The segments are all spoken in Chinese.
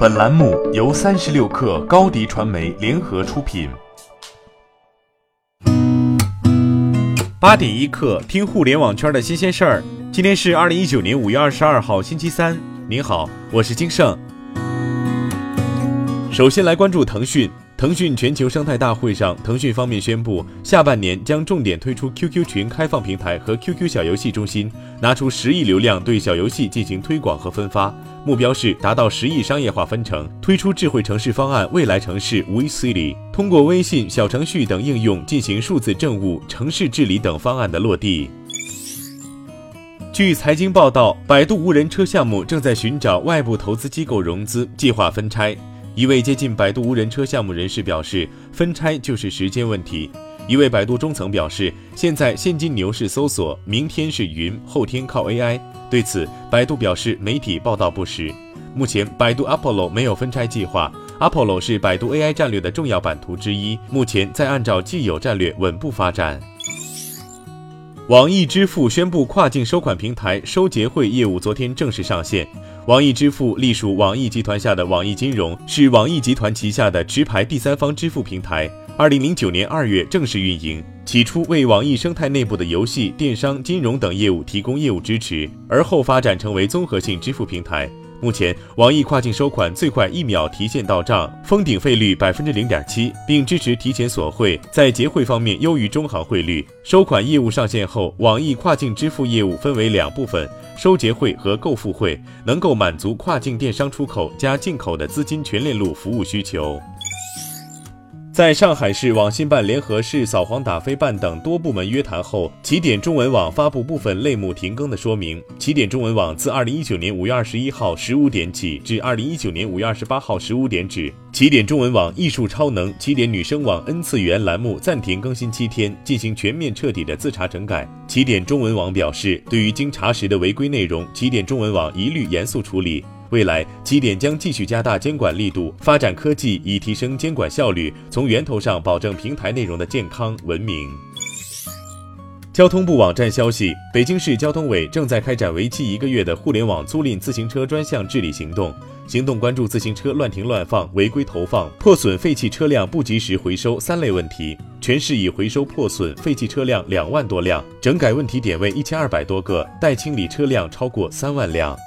本栏目由三十六氪高低传媒联合出品。八点一刻，听互联网圈的新鲜事儿。今天是二零一九年五月二十二号，星期三。您好，我是金盛。首先来关注腾讯。腾讯全球生态大会上，腾讯方面宣布，下半年将重点推出 QQ 群开放平台和 QQ 小游戏中心，拿出十亿流量对小游戏进行推广和分发，目标是达到十亿商业化分成，推出智慧城市方案未来城市 WeCity，通过微信小程序等应用进行数字政务、城市治理等方案的落地。据财经报道，百度无人车项目正在寻找外部投资机构融资，计划分拆。一位接近百度无人车项目人士表示，分拆就是时间问题。一位百度中层表示，现在现金牛市搜索，明天是云，后天靠 AI。对此，百度表示媒体报道不实。目前，百度 Apollo 没有分拆计划，Apollo 是百度 AI 战略的重要版图之一，目前在按照既有战略稳步发展。网易支付宣布跨境收款平台收结汇业务昨天正式上线。网易支付隶属网易集团下的网易金融，是网易集团旗下的持牌第三方支付平台。二零零九年二月正式运营，起初为网易生态内部的游戏、电商、金融等业务提供业务支持，而后发展成为综合性支付平台。目前，网易跨境收款最快一秒提现到账，封顶费率百分之零点七，并支持提前锁汇，在结汇方面优于中行汇率。收款业务上线后，网易跨境支付业务分为两部分：收结汇和购付汇，能够满足跨境电商出口加进口的资金全链路服务需求。在上海市网信办联合市扫黄打非办等多部门约谈后，起点中文网发布部分类目停更的说明。起点中文网自二零一九年五月二十一号十五点起至二零一九年五月二十八号十五点止，起点中文网艺术超能、起点女生网 N 次元栏目暂停更新七天，进行全面彻底的自查整改。起点中文网表示，对于经查实的违规内容，起点中文网一律严肃处理。未来，起点将继续加大监管力度，发展科技，以提升监管效率，从源头上保证平台内容的健康文明。交通部网站消息，北京市交通委正在开展为期一个月的互联网租赁自行车专项治理行动，行动关注自行车乱停乱放、违规投放、破损废弃车辆不及时回收三类问题，全市已回收破损废弃车辆两万多辆，整改问题点位一千二百多个，待清理车辆超过三万辆。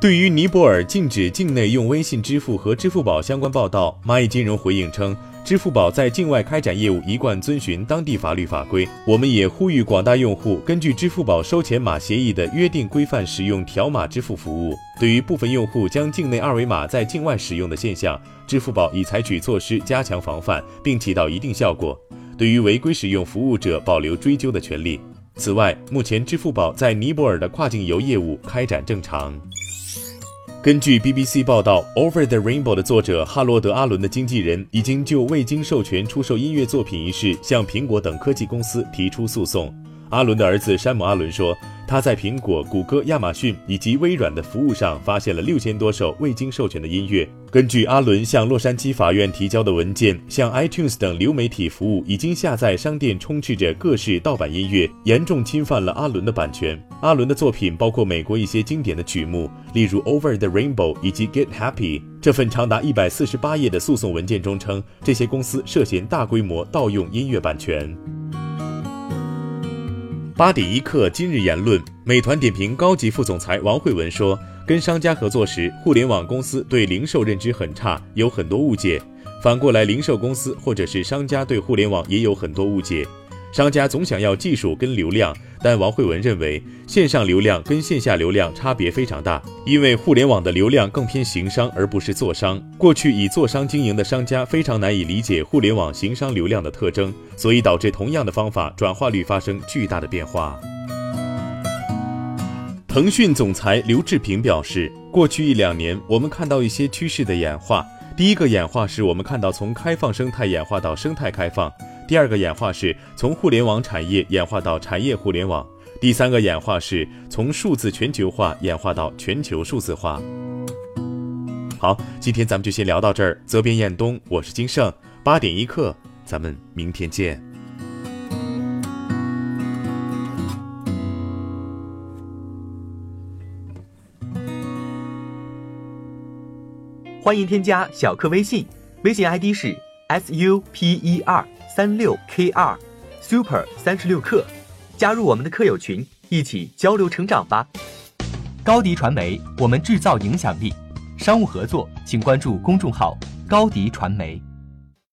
对于尼泊尔禁止境内用微信支付和支付宝相关报道，蚂蚁金融回应称，支付宝在境外开展业务一贯遵循当地法律法规。我们也呼吁广大用户根据支付宝收钱码协议的约定规范使用条码支付服务。对于部分用户将境内二维码在境外使用的现象，支付宝已采取措施加强防范，并起到一定效果。对于违规使用服务者，保留追究的权利。此外，目前支付宝在尼泊尔的跨境游业务开展正常。根据 BBC 报道，《Over the Rainbow》的作者哈罗德·阿伦的经纪人已经就未经授权出售音乐作品一事向苹果等科技公司提出诉讼。阿伦的儿子山姆·阿伦说。他在苹果、谷歌、亚马逊以及微软的服务上发现了六千多首未经授权的音乐。根据阿伦向洛杉矶法院提交的文件，像 iTunes 等流媒体服务已经下载商店充斥着各式盗版音乐，严重侵犯了阿伦的版权。阿伦的作品包括美国一些经典的曲目，例如《Over the Rainbow》以及《Get Happy》。这份长达一百四十八页的诉讼文件中称，这些公司涉嫌大规模盗用音乐版权。八点一刻，今日言论：美团点评高级副总裁王慧文说，跟商家合作时，互联网公司对零售认知很差，有很多误解；反过来，零售公司或者是商家对互联网也有很多误解。商家总想要技术跟流量，但王慧文认为，线上流量跟线下流量差别非常大，因为互联网的流量更偏行商而不是做商。过去以做商经营的商家非常难以理解互联网行商流量的特征，所以导致同样的方法转化率发生巨大的变化。腾讯总裁刘志平表示，过去一两年，我们看到一些趋势的演化。第一个演化是我们看到从开放生态演化到生态开放。第二个演化是从互联网产业演化到产业互联网，第三个演化是从数字全球化演化到全球数字化。好，今天咱们就先聊到这儿。责编：彦东，我是金盛，八点一刻，咱们明天见。欢迎添加小课微信，微信 ID 是 s u p e r 三六 k 二 super 三十六课，加入我们的课友群，一起交流成长吧。高迪传媒，我们制造影响力。商务合作，请关注公众号高迪传媒。